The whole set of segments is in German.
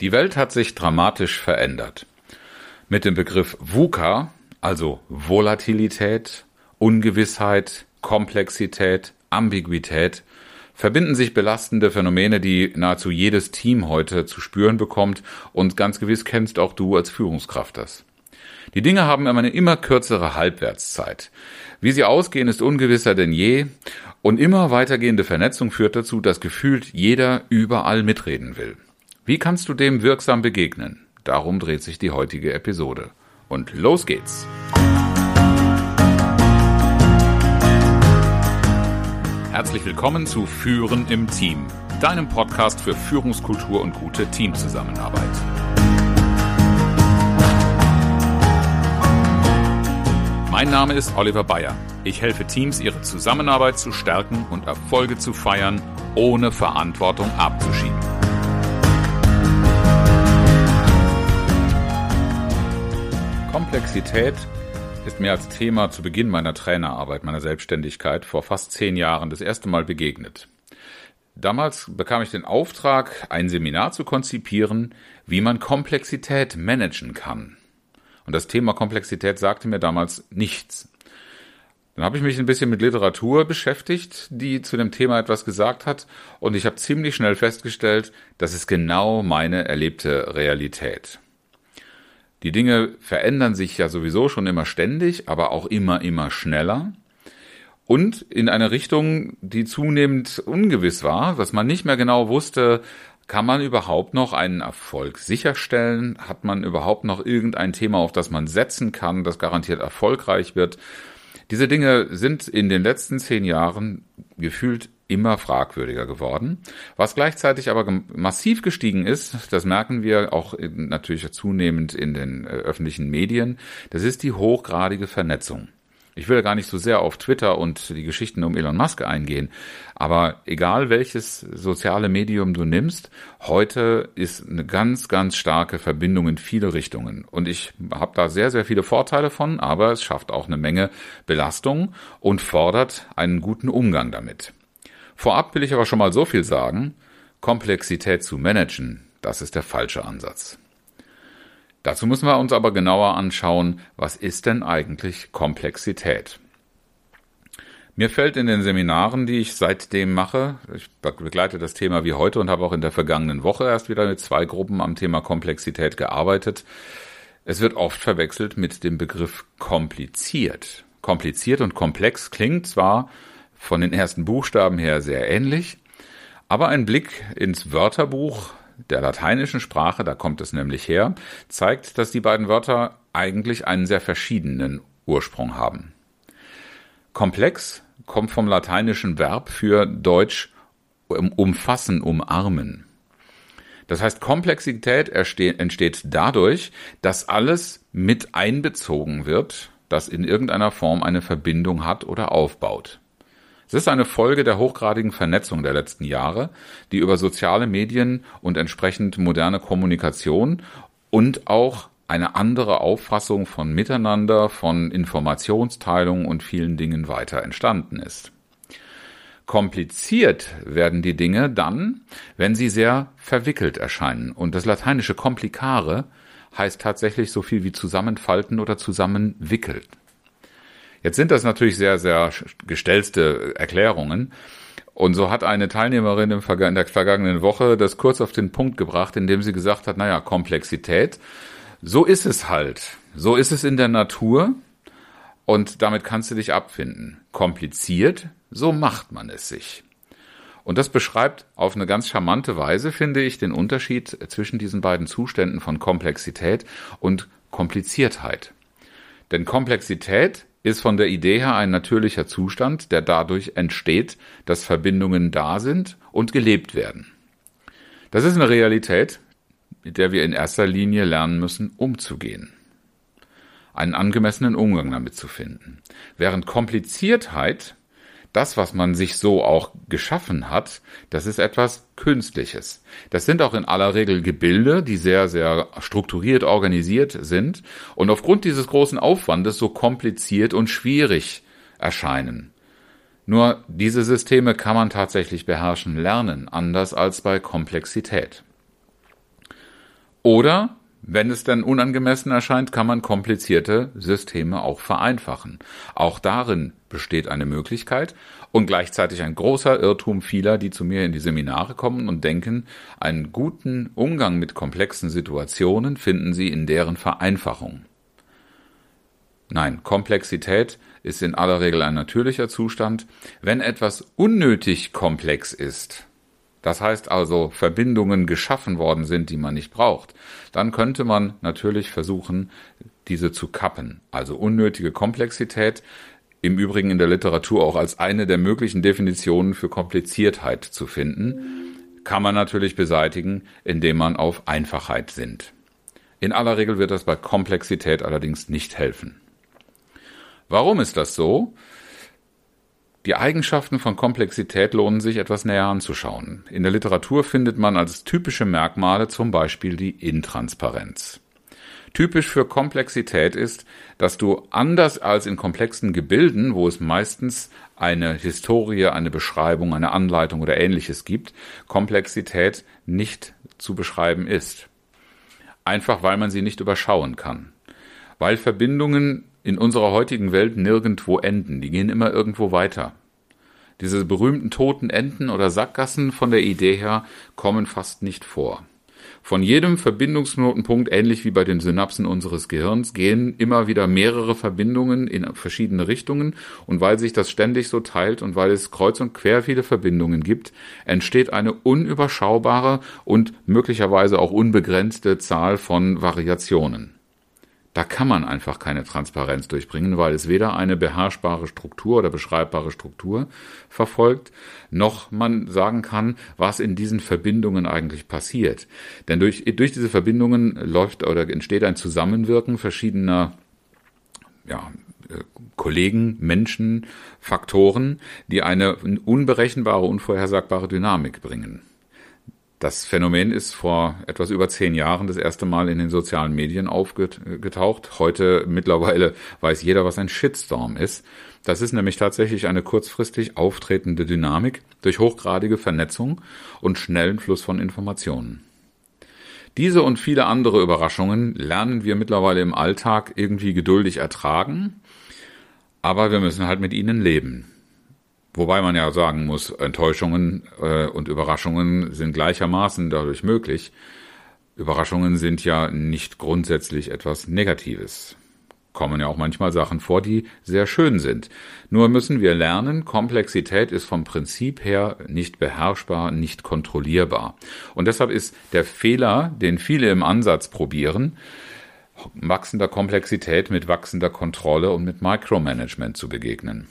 Die Welt hat sich dramatisch verändert. Mit dem Begriff VUCA, also Volatilität, Ungewissheit, Komplexität, Ambiguität, verbinden sich belastende Phänomene, die nahezu jedes Team heute zu spüren bekommt und ganz gewiss kennst auch du als Führungskraft das. Die Dinge haben eine immer kürzere Halbwertszeit. Wie sie ausgehen, ist ungewisser denn je und immer weitergehende Vernetzung führt dazu, dass gefühlt jeder überall mitreden will. Wie kannst du dem wirksam begegnen? Darum dreht sich die heutige Episode. Und los geht's! Herzlich willkommen zu Führen im Team, deinem Podcast für Führungskultur und gute Teamzusammenarbeit. Mein Name ist Oliver Bayer. Ich helfe Teams, ihre Zusammenarbeit zu stärken und Erfolge zu feiern, ohne Verantwortung abzuschieben. Komplexität ist mir als Thema zu Beginn meiner Trainerarbeit, meiner Selbstständigkeit vor fast zehn Jahren das erste Mal begegnet. Damals bekam ich den Auftrag, ein Seminar zu konzipieren, wie man Komplexität managen kann. Und das Thema Komplexität sagte mir damals nichts. Dann habe ich mich ein bisschen mit Literatur beschäftigt, die zu dem Thema etwas gesagt hat, und ich habe ziemlich schnell festgestellt, das ist genau meine erlebte Realität. Die Dinge verändern sich ja sowieso schon immer ständig, aber auch immer, immer schneller. Und in eine Richtung, die zunehmend ungewiss war, dass man nicht mehr genau wusste, kann man überhaupt noch einen Erfolg sicherstellen? Hat man überhaupt noch irgendein Thema, auf das man setzen kann, das garantiert erfolgreich wird? Diese Dinge sind in den letzten zehn Jahren gefühlt immer fragwürdiger geworden. Was gleichzeitig aber massiv gestiegen ist, das merken wir auch natürlich zunehmend in den äh, öffentlichen Medien, das ist die hochgradige Vernetzung. Ich will gar nicht so sehr auf Twitter und die Geschichten um Elon Musk eingehen, aber egal welches soziale Medium du nimmst, heute ist eine ganz, ganz starke Verbindung in viele Richtungen. Und ich habe da sehr, sehr viele Vorteile von, aber es schafft auch eine Menge Belastung und fordert einen guten Umgang damit. Vorab will ich aber schon mal so viel sagen, Komplexität zu managen, das ist der falsche Ansatz. Dazu müssen wir uns aber genauer anschauen, was ist denn eigentlich Komplexität? Mir fällt in den Seminaren, die ich seitdem mache, ich begleite das Thema wie heute und habe auch in der vergangenen Woche erst wieder mit zwei Gruppen am Thema Komplexität gearbeitet. Es wird oft verwechselt mit dem Begriff kompliziert. Kompliziert und komplex klingt zwar von den ersten Buchstaben her sehr ähnlich, aber ein Blick ins Wörterbuch der lateinischen Sprache, da kommt es nämlich her, zeigt, dass die beiden Wörter eigentlich einen sehr verschiedenen Ursprung haben. Komplex kommt vom lateinischen Verb für Deutsch umfassen, umarmen. Das heißt, Komplexität entsteht dadurch, dass alles mit einbezogen wird, das in irgendeiner Form eine Verbindung hat oder aufbaut. Es ist eine Folge der hochgradigen Vernetzung der letzten Jahre, die über soziale Medien und entsprechend moderne Kommunikation und auch eine andere Auffassung von Miteinander, von Informationsteilung und vielen Dingen weiter entstanden ist. Kompliziert werden die Dinge dann, wenn sie sehr verwickelt erscheinen. Und das lateinische complicare heißt tatsächlich so viel wie zusammenfalten oder zusammenwickeln. Jetzt sind das natürlich sehr, sehr gestellte Erklärungen. Und so hat eine Teilnehmerin in der vergangenen Woche das kurz auf den Punkt gebracht, indem sie gesagt hat, naja, Komplexität, so ist es halt. So ist es in der Natur und damit kannst du dich abfinden. Kompliziert, so macht man es sich. Und das beschreibt auf eine ganz charmante Weise, finde ich, den Unterschied zwischen diesen beiden Zuständen von Komplexität und Kompliziertheit. Denn Komplexität ist von der Idee her ein natürlicher Zustand, der dadurch entsteht, dass Verbindungen da sind und gelebt werden. Das ist eine Realität, mit der wir in erster Linie lernen müssen, umzugehen. Einen angemessenen Umgang damit zu finden. Während Kompliziertheit das, was man sich so auch geschaffen hat, das ist etwas Künstliches. Das sind auch in aller Regel Gebilde, die sehr, sehr strukturiert organisiert sind und aufgrund dieses großen Aufwandes so kompliziert und schwierig erscheinen. Nur diese Systeme kann man tatsächlich beherrschen lernen, anders als bei Komplexität. Oder wenn es dann unangemessen erscheint, kann man komplizierte Systeme auch vereinfachen. Auch darin besteht eine Möglichkeit und gleichzeitig ein großer Irrtum vieler, die zu mir in die Seminare kommen und denken, einen guten Umgang mit komplexen Situationen finden sie in deren Vereinfachung. Nein, Komplexität ist in aller Regel ein natürlicher Zustand. Wenn etwas unnötig komplex ist, das heißt also Verbindungen geschaffen worden sind, die man nicht braucht, dann könnte man natürlich versuchen, diese zu kappen. Also unnötige Komplexität, im Übrigen in der Literatur auch als eine der möglichen Definitionen für Kompliziertheit zu finden, kann man natürlich beseitigen, indem man auf Einfachheit sinnt. In aller Regel wird das bei Komplexität allerdings nicht helfen. Warum ist das so? Die Eigenschaften von Komplexität lohnen sich etwas näher anzuschauen. In der Literatur findet man als typische Merkmale zum Beispiel die Intransparenz. Typisch für Komplexität ist, dass du anders als in komplexen Gebilden, wo es meistens eine Historie, eine Beschreibung, eine Anleitung oder ähnliches gibt, Komplexität nicht zu beschreiben ist. Einfach weil man sie nicht überschauen kann. Weil Verbindungen in unserer heutigen Welt nirgendwo enden. Die gehen immer irgendwo weiter. Diese berühmten toten Enden oder Sackgassen von der Idee her kommen fast nicht vor. Von jedem Verbindungsknotenpunkt, ähnlich wie bei den Synapsen unseres Gehirns, gehen immer wieder mehrere Verbindungen in verschiedene Richtungen und weil sich das ständig so teilt und weil es kreuz und quer viele Verbindungen gibt, entsteht eine unüberschaubare und möglicherweise auch unbegrenzte Zahl von Variationen. Da kann man einfach keine Transparenz durchbringen, weil es weder eine beherrschbare Struktur oder beschreibbare Struktur verfolgt, noch man sagen kann, was in diesen Verbindungen eigentlich passiert. Denn durch, durch diese Verbindungen läuft oder entsteht ein Zusammenwirken verschiedener ja, äh, Kollegen, Menschen, Faktoren, die eine unberechenbare, unvorhersagbare Dynamik bringen. Das Phänomen ist vor etwas über zehn Jahren das erste Mal in den sozialen Medien aufgetaucht. Heute mittlerweile weiß jeder, was ein Shitstorm ist. Das ist nämlich tatsächlich eine kurzfristig auftretende Dynamik durch hochgradige Vernetzung und schnellen Fluss von Informationen. Diese und viele andere Überraschungen lernen wir mittlerweile im Alltag irgendwie geduldig ertragen, aber wir müssen halt mit ihnen leben. Wobei man ja sagen muss, Enttäuschungen äh, und Überraschungen sind gleichermaßen dadurch möglich. Überraschungen sind ja nicht grundsätzlich etwas Negatives. Kommen ja auch manchmal Sachen vor, die sehr schön sind. Nur müssen wir lernen, Komplexität ist vom Prinzip her nicht beherrschbar, nicht kontrollierbar. Und deshalb ist der Fehler, den viele im Ansatz probieren, wachsender Komplexität mit wachsender Kontrolle und mit Micromanagement zu begegnen.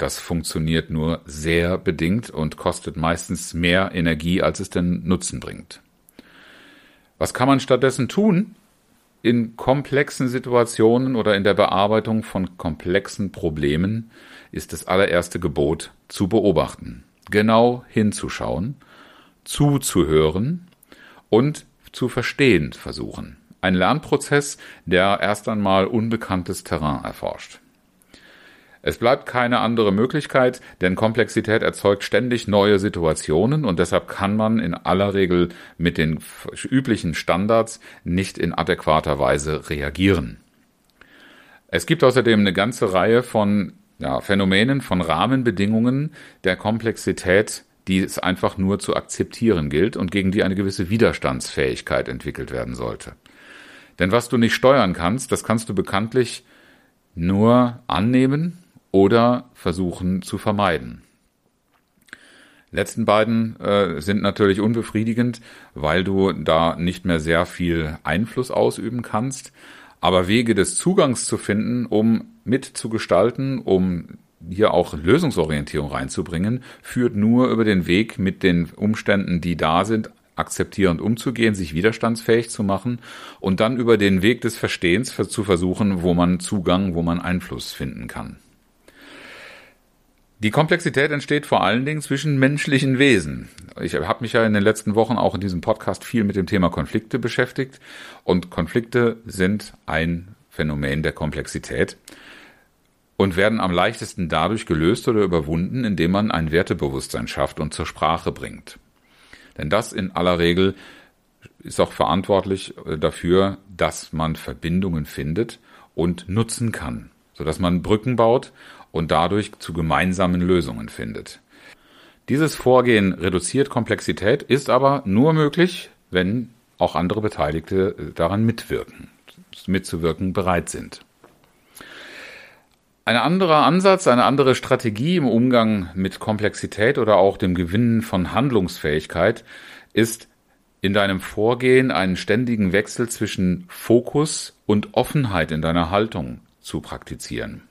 Das funktioniert nur sehr bedingt und kostet meistens mehr Energie, als es denn Nutzen bringt. Was kann man stattdessen tun? In komplexen Situationen oder in der Bearbeitung von komplexen Problemen ist das allererste Gebot zu beobachten, genau hinzuschauen, zuzuhören und zu verstehen versuchen. Ein Lernprozess, der erst einmal unbekanntes Terrain erforscht. Es bleibt keine andere Möglichkeit, denn Komplexität erzeugt ständig neue Situationen und deshalb kann man in aller Regel mit den üblichen Standards nicht in adäquater Weise reagieren. Es gibt außerdem eine ganze Reihe von ja, Phänomenen, von Rahmenbedingungen der Komplexität, die es einfach nur zu akzeptieren gilt und gegen die eine gewisse Widerstandsfähigkeit entwickelt werden sollte. Denn was du nicht steuern kannst, das kannst du bekanntlich nur annehmen oder versuchen zu vermeiden. Letzten beiden äh, sind natürlich unbefriedigend, weil du da nicht mehr sehr viel Einfluss ausüben kannst. Aber Wege des Zugangs zu finden, um mitzugestalten, um hier auch Lösungsorientierung reinzubringen, führt nur über den Weg mit den Umständen, die da sind, akzeptierend umzugehen, sich widerstandsfähig zu machen und dann über den Weg des Verstehens zu versuchen, wo man Zugang, wo man Einfluss finden kann. Die Komplexität entsteht vor allen Dingen zwischen menschlichen Wesen. Ich habe mich ja in den letzten Wochen auch in diesem Podcast viel mit dem Thema Konflikte beschäftigt und Konflikte sind ein Phänomen der Komplexität und werden am leichtesten dadurch gelöst oder überwunden, indem man ein Wertebewusstsein schafft und zur Sprache bringt. Denn das in aller Regel ist auch verantwortlich äh, dafür, dass man Verbindungen findet und nutzen kann, sodass man Brücken baut und dadurch zu gemeinsamen Lösungen findet. Dieses Vorgehen reduziert Komplexität, ist aber nur möglich, wenn auch andere Beteiligte äh, daran mitwirken, mitzuwirken bereit sind. Ein anderer Ansatz, eine andere Strategie im Umgang mit Komplexität oder auch dem Gewinnen von Handlungsfähigkeit ist in deinem Vorgehen einen ständigen Wechsel zwischen Fokus und Offenheit in deiner Haltung zu praktizieren.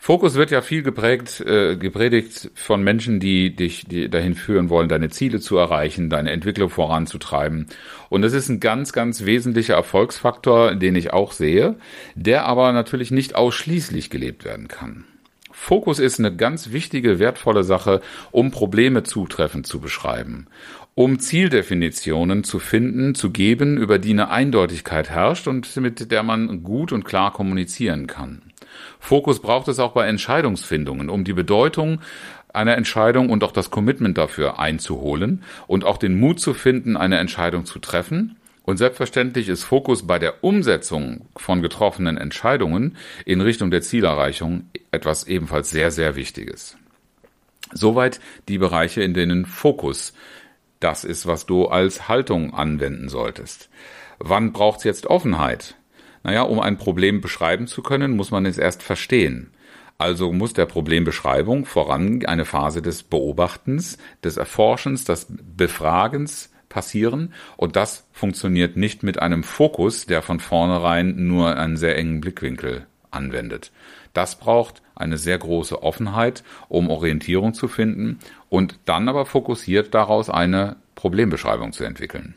Fokus wird ja viel geprägt, äh, gepredigt von Menschen, die dich die dahin führen wollen, deine Ziele zu erreichen, deine Entwicklung voranzutreiben. Und das ist ein ganz, ganz wesentlicher Erfolgsfaktor, den ich auch sehe, der aber natürlich nicht ausschließlich gelebt werden kann. Fokus ist eine ganz wichtige, wertvolle Sache, um Probleme zutreffend zu beschreiben, um Zieldefinitionen zu finden, zu geben, über die eine Eindeutigkeit herrscht und mit der man gut und klar kommunizieren kann. Fokus braucht es auch bei Entscheidungsfindungen, um die Bedeutung einer Entscheidung und auch das Commitment dafür einzuholen und auch den Mut zu finden, eine Entscheidung zu treffen. Und selbstverständlich ist Fokus bei der Umsetzung von getroffenen Entscheidungen in Richtung der Zielerreichung etwas ebenfalls sehr, sehr Wichtiges. Soweit die Bereiche, in denen Fokus das ist, was du als Haltung anwenden solltest. Wann braucht es jetzt Offenheit? Naja, um ein Problem beschreiben zu können, muss man es erst verstehen. Also muss der Problembeschreibung voran eine Phase des Beobachtens, des Erforschens, des Befragens passieren. Und das funktioniert nicht mit einem Fokus, der von vornherein nur einen sehr engen Blickwinkel anwendet. Das braucht eine sehr große Offenheit, um Orientierung zu finden und dann aber fokussiert daraus eine Problembeschreibung zu entwickeln.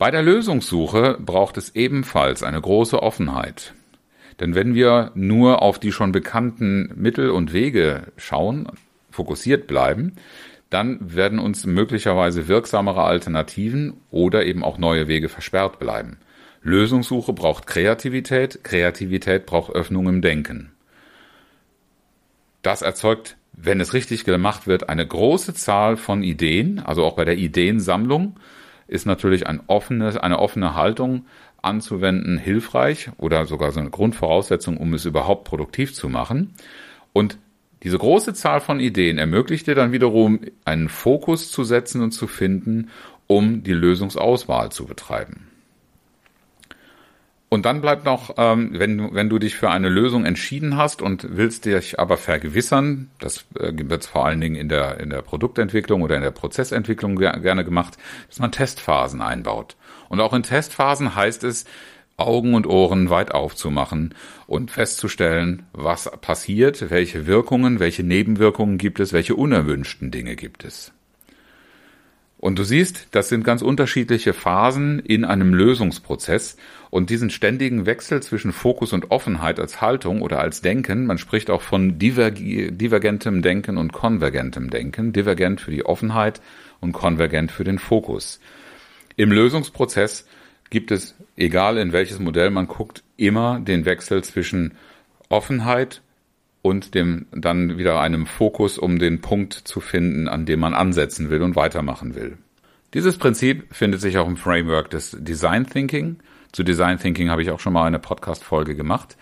Bei der Lösungssuche braucht es ebenfalls eine große Offenheit. Denn wenn wir nur auf die schon bekannten Mittel und Wege schauen, fokussiert bleiben, dann werden uns möglicherweise wirksamere Alternativen oder eben auch neue Wege versperrt bleiben. Lösungssuche braucht Kreativität, Kreativität braucht Öffnung im Denken. Das erzeugt, wenn es richtig gemacht wird, eine große Zahl von Ideen, also auch bei der Ideensammlung, ist natürlich ein offenes, eine offene Haltung anzuwenden hilfreich oder sogar so eine Grundvoraussetzung, um es überhaupt produktiv zu machen. Und diese große Zahl von Ideen ermöglicht dir dann wiederum einen Fokus zu setzen und zu finden, um die Lösungsauswahl zu betreiben. Und dann bleibt noch, ähm, wenn, du, wenn du dich für eine Lösung entschieden hast und willst dich aber vergewissern, das äh, wird vor allen Dingen in der, in der Produktentwicklung oder in der Prozessentwicklung gerne gemacht, dass man Testphasen einbaut. Und auch in Testphasen heißt es, Augen und Ohren weit aufzumachen und festzustellen, was passiert, welche Wirkungen, welche Nebenwirkungen gibt es, welche unerwünschten Dinge gibt es. Und du siehst, das sind ganz unterschiedliche Phasen in einem Lösungsprozess und diesen ständigen Wechsel zwischen Fokus und Offenheit als Haltung oder als Denken, man spricht auch von divergentem Denken und konvergentem Denken, divergent für die Offenheit und konvergent für den Fokus. Im Lösungsprozess gibt es, egal in welches Modell man guckt, immer den Wechsel zwischen Offenheit und dem dann wieder einem Fokus, um den Punkt zu finden, an dem man ansetzen will und weitermachen will. Dieses Prinzip findet sich auch im Framework des Design Thinking. Zu Design Thinking habe ich auch schon mal eine Podcast-Folge gemacht.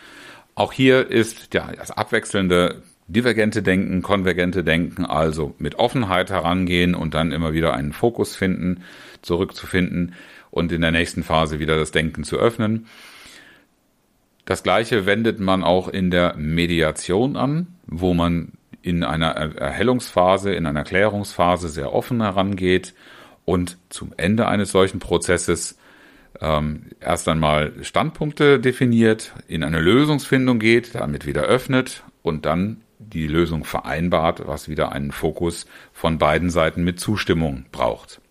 Auch hier ist ja, das abwechselnde divergente Denken, konvergente Denken, also mit Offenheit herangehen und dann immer wieder einen Fokus finden, zurückzufinden und in der nächsten Phase wieder das Denken zu öffnen. Das gleiche wendet man auch in der Mediation an, wo man in einer Erhellungsphase, in einer Klärungsphase sehr offen herangeht und zum Ende eines solchen Prozesses ähm, erst einmal Standpunkte definiert, in eine Lösungsfindung geht, damit wieder öffnet und dann die Lösung vereinbart, was wieder einen Fokus von beiden Seiten mit Zustimmung braucht.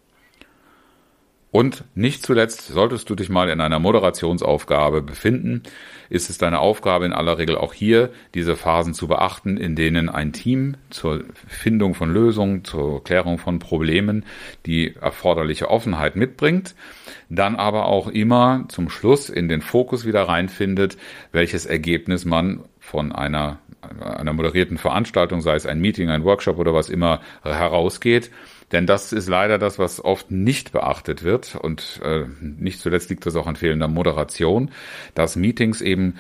Und nicht zuletzt solltest du dich mal in einer Moderationsaufgabe befinden, ist es deine Aufgabe in aller Regel auch hier, diese Phasen zu beachten, in denen ein Team zur Findung von Lösungen, zur Klärung von Problemen die erforderliche Offenheit mitbringt, dann aber auch immer zum Schluss in den Fokus wieder reinfindet, welches Ergebnis man von einer, einer moderierten Veranstaltung, sei es ein Meeting, ein Workshop oder was immer, herausgeht, Denn das ist leider das, was oft nicht beachtet wird. Und äh, nicht zuletzt liegt das auch an fehlender Moderation, dass Meetings eben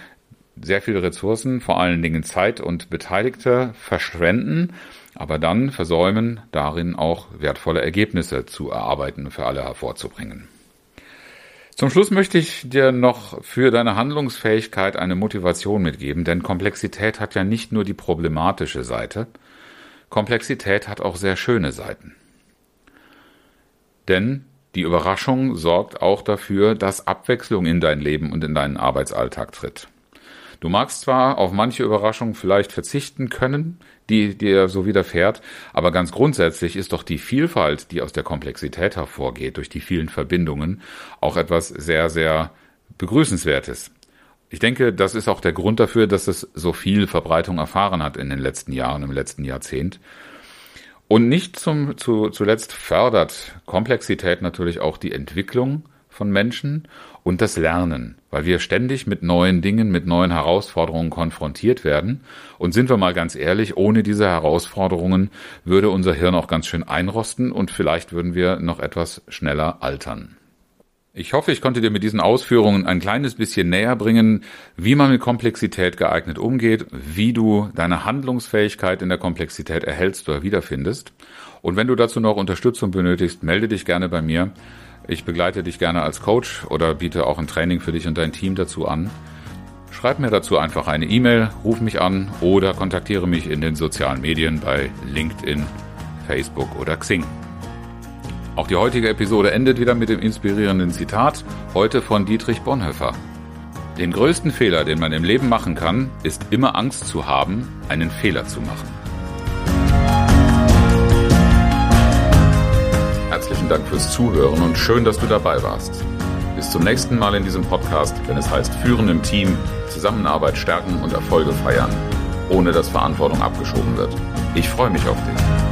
sehr viele Ressourcen, vor allen Dingen Zeit und Beteiligte verschwenden, aber dann versäumen, darin auch wertvolle Ergebnisse zu erarbeiten und für alle hervorzubringen. Zum Schluss möchte ich dir noch für deine Handlungsfähigkeit eine Motivation mitgeben, denn Komplexität hat ja nicht nur die problematische Seite, Komplexität hat auch sehr schöne Seiten. Denn die Überraschung sorgt auch dafür, dass Abwechslung in dein Leben und in deinen Arbeitsalltag tritt. Du magst zwar auf manche Überraschungen vielleicht verzichten können, die dir so widerfährt, aber ganz grundsätzlich ist doch die Vielfalt, die aus der Komplexität hervorgeht, durch die vielen Verbindungen, auch etwas sehr, sehr begrüßenswertes. Ich denke, das ist auch der Grund dafür, dass es so viel Verbreitung erfahren hat in den letzten Jahren, im letzten Jahrzehnt. Und nicht zum, zu, zuletzt fördert Komplexität natürlich auch die Entwicklung von Menschen und das Lernen, weil wir ständig mit neuen Dingen, mit neuen Herausforderungen konfrontiert werden. Und sind wir mal ganz ehrlich, ohne diese Herausforderungen würde unser Hirn auch ganz schön einrosten und vielleicht würden wir noch etwas schneller altern. Ich hoffe, ich konnte dir mit diesen Ausführungen ein kleines bisschen näher bringen, wie man mit Komplexität geeignet umgeht, wie du deine Handlungsfähigkeit in der Komplexität erhältst oder wiederfindest. Und wenn du dazu noch Unterstützung benötigst, melde dich gerne bei mir. Ich begleite dich gerne als Coach oder biete auch ein Training für dich und dein Team dazu an. Schreib mir dazu einfach eine E-Mail, ruf mich an oder kontaktiere mich in den sozialen Medien bei LinkedIn, Facebook oder Xing. Auch die heutige Episode endet wieder mit dem inspirierenden Zitat, heute von Dietrich Bonhoeffer. Den größten Fehler, den man im Leben machen kann, ist immer Angst zu haben, einen Fehler zu machen. Herzlichen Dank fürs Zuhören und schön, dass du dabei warst. Bis zum nächsten Mal in diesem Podcast, wenn es heißt Führen im Team, Zusammenarbeit stärken und Erfolge feiern, ohne dass Verantwortung abgeschoben wird. Ich freue mich auf dich.